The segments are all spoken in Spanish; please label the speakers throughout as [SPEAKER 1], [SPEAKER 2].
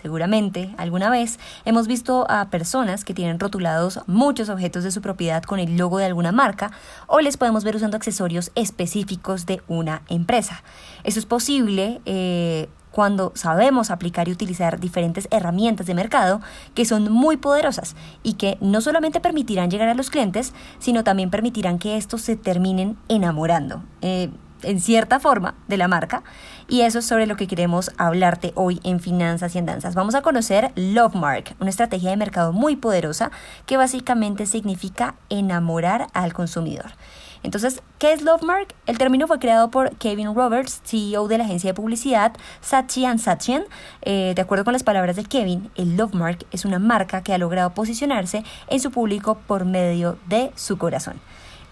[SPEAKER 1] Seguramente, alguna vez hemos visto a personas que tienen rotulados muchos objetos de su propiedad con el logo de alguna marca o les podemos ver usando accesorios específicos de una empresa. Eso es posible eh, cuando sabemos aplicar y utilizar diferentes herramientas de mercado que son muy poderosas y que no solamente permitirán llegar a los clientes, sino también permitirán que estos se terminen enamorando. Eh, en cierta forma de la marca y eso es sobre lo que queremos hablarte hoy en Finanzas y Andanzas. Vamos a conocer Lovemark, una estrategia de mercado muy poderosa que básicamente significa enamorar al consumidor. Entonces, ¿qué es Lovemark? El término fue creado por Kevin Roberts, CEO de la agencia de publicidad Saatchi Saatchi. Eh, de acuerdo con las palabras de Kevin, el Lovemark es una marca que ha logrado posicionarse en su público por medio de su corazón.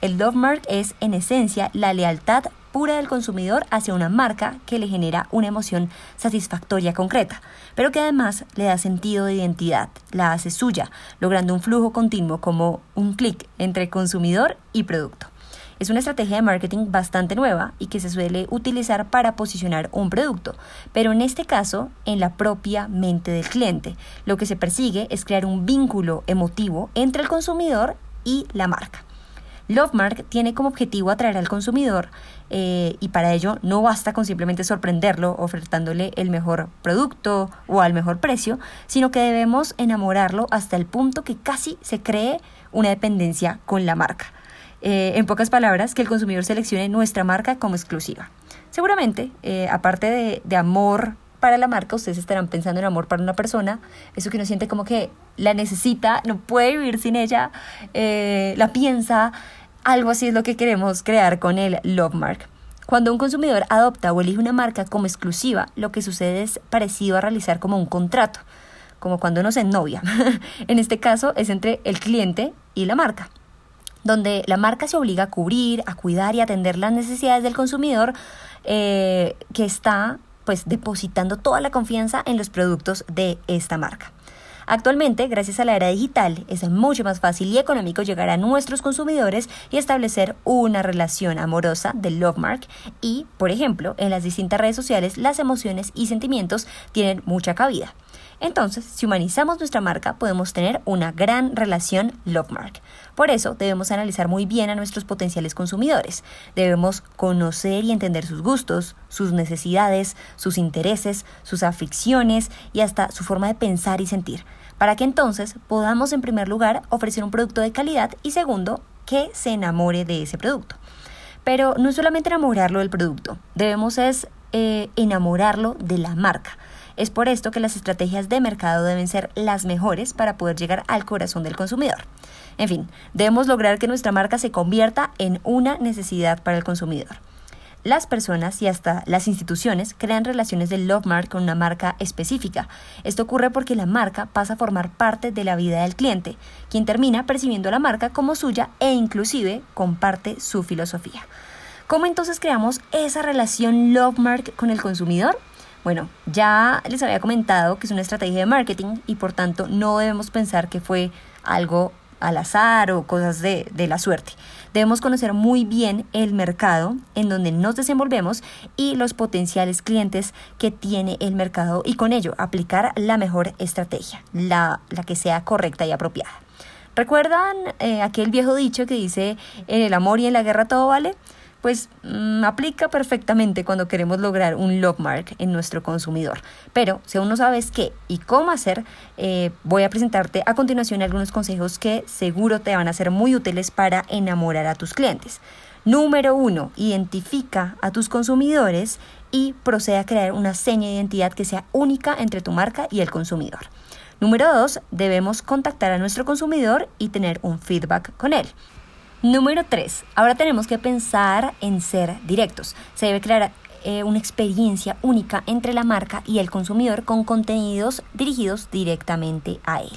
[SPEAKER 1] El Lovemark es en esencia la lealtad pura del consumidor hacia una marca que le genera una emoción satisfactoria concreta, pero que además le da sentido de identidad, la hace suya, logrando un flujo continuo como un clic entre consumidor y producto. Es una estrategia de marketing bastante nueva y que se suele utilizar para posicionar un producto, pero en este caso en la propia mente del cliente. Lo que se persigue es crear un vínculo emotivo entre el consumidor y la marca. Lovemark tiene como objetivo atraer al consumidor eh, y para ello no basta con simplemente sorprenderlo ofertándole el mejor producto o al mejor precio, sino que debemos enamorarlo hasta el punto que casi se cree una dependencia con la marca. Eh, en pocas palabras, que el consumidor seleccione nuestra marca como exclusiva. Seguramente, eh, aparte de, de amor para la marca, ustedes estarán pensando en amor para una persona, eso que uno siente como que la necesita, no puede vivir sin ella, la piensa, algo así es lo que queremos crear con el Love Mark. Cuando un consumidor adopta o elige una marca como exclusiva, lo que sucede es parecido a realizar como un contrato, como cuando uno se novia. en este caso es entre el cliente y la marca, donde la marca se obliga a cubrir, a cuidar y atender las necesidades del consumidor eh, que está pues depositando toda la confianza en los productos de esta marca. Actualmente, gracias a la era digital, es mucho más fácil y económico llegar a nuestros consumidores y establecer una relación amorosa de Lovemark y, por ejemplo, en las distintas redes sociales las emociones y sentimientos tienen mucha cabida. Entonces, si humanizamos nuestra marca, podemos tener una gran relación Lovemark. Por eso, debemos analizar muy bien a nuestros potenciales consumidores. Debemos conocer y entender sus gustos, sus necesidades, sus intereses, sus aficiones y hasta su forma de pensar y sentir para que entonces podamos en primer lugar ofrecer un producto de calidad y segundo, que se enamore de ese producto. Pero no solamente enamorarlo del producto, debemos es eh, enamorarlo de la marca. Es por esto que las estrategias de mercado deben ser las mejores para poder llegar al corazón del consumidor. En fin, debemos lograr que nuestra marca se convierta en una necesidad para el consumidor. Las personas y hasta las instituciones crean relaciones de love mark con una marca específica. Esto ocurre porque la marca pasa a formar parte de la vida del cliente, quien termina percibiendo la marca como suya e inclusive comparte su filosofía. ¿Cómo entonces creamos esa relación love mark con el consumidor? Bueno, ya les había comentado que es una estrategia de marketing y por tanto no debemos pensar que fue algo al azar o cosas de, la suerte. Debemos conocer muy bien el mercado en donde nos desenvolvemos y los potenciales clientes que tiene el mercado y con ello aplicar la mejor estrategia, la, la que sea correcta y apropiada. ¿Recuerdan eh, aquel viejo dicho que dice en el amor y en la guerra todo vale? Pues mm, aplica perfectamente cuando queremos lograr un love mark en nuestro consumidor. Pero si aún no sabes qué y cómo hacer, eh, voy a presentarte a continuación algunos consejos que seguro te van a ser muy útiles para enamorar a tus clientes. Número uno, identifica a tus consumidores y procede a crear una seña de identidad que sea única entre tu marca y el consumidor. Número dos, debemos contactar a nuestro consumidor y tener un feedback con él. Número 3. Ahora tenemos que pensar en ser directos. Se debe crear eh, una experiencia única entre la marca y el consumidor con contenidos dirigidos directamente a él.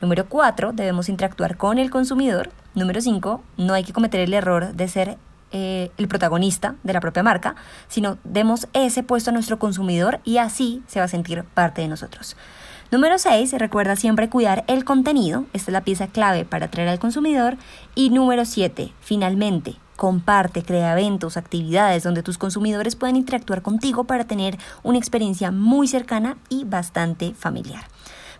[SPEAKER 1] Número 4, debemos interactuar con el consumidor. Número 5, no hay que cometer el error de ser eh, el protagonista de la propia marca, sino demos ese puesto a nuestro consumidor y así se va a sentir parte de nosotros. Número 6, recuerda siempre cuidar el contenido, esta es la pieza clave para atraer al consumidor. Y número 7, finalmente, comparte, crea eventos, actividades donde tus consumidores puedan interactuar contigo para tener una experiencia muy cercana y bastante familiar.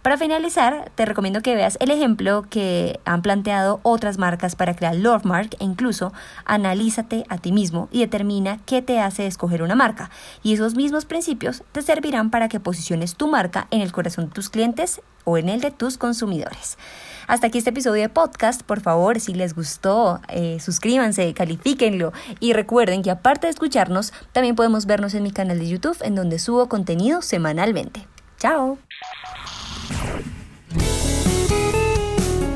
[SPEAKER 1] Para finalizar, te recomiendo que veas el ejemplo que han planteado otras marcas para crear Lovemark e incluso analízate a ti mismo y determina qué te hace escoger una marca. Y esos mismos principios te servirán para que posiciones tu marca en el corazón de tus clientes o en el de tus consumidores. Hasta aquí este episodio de podcast. Por favor, si les gustó, eh, suscríbanse, califíquenlo y recuerden que aparte de escucharnos, también podemos vernos en mi canal de YouTube en donde subo contenido semanalmente. ¡Chao!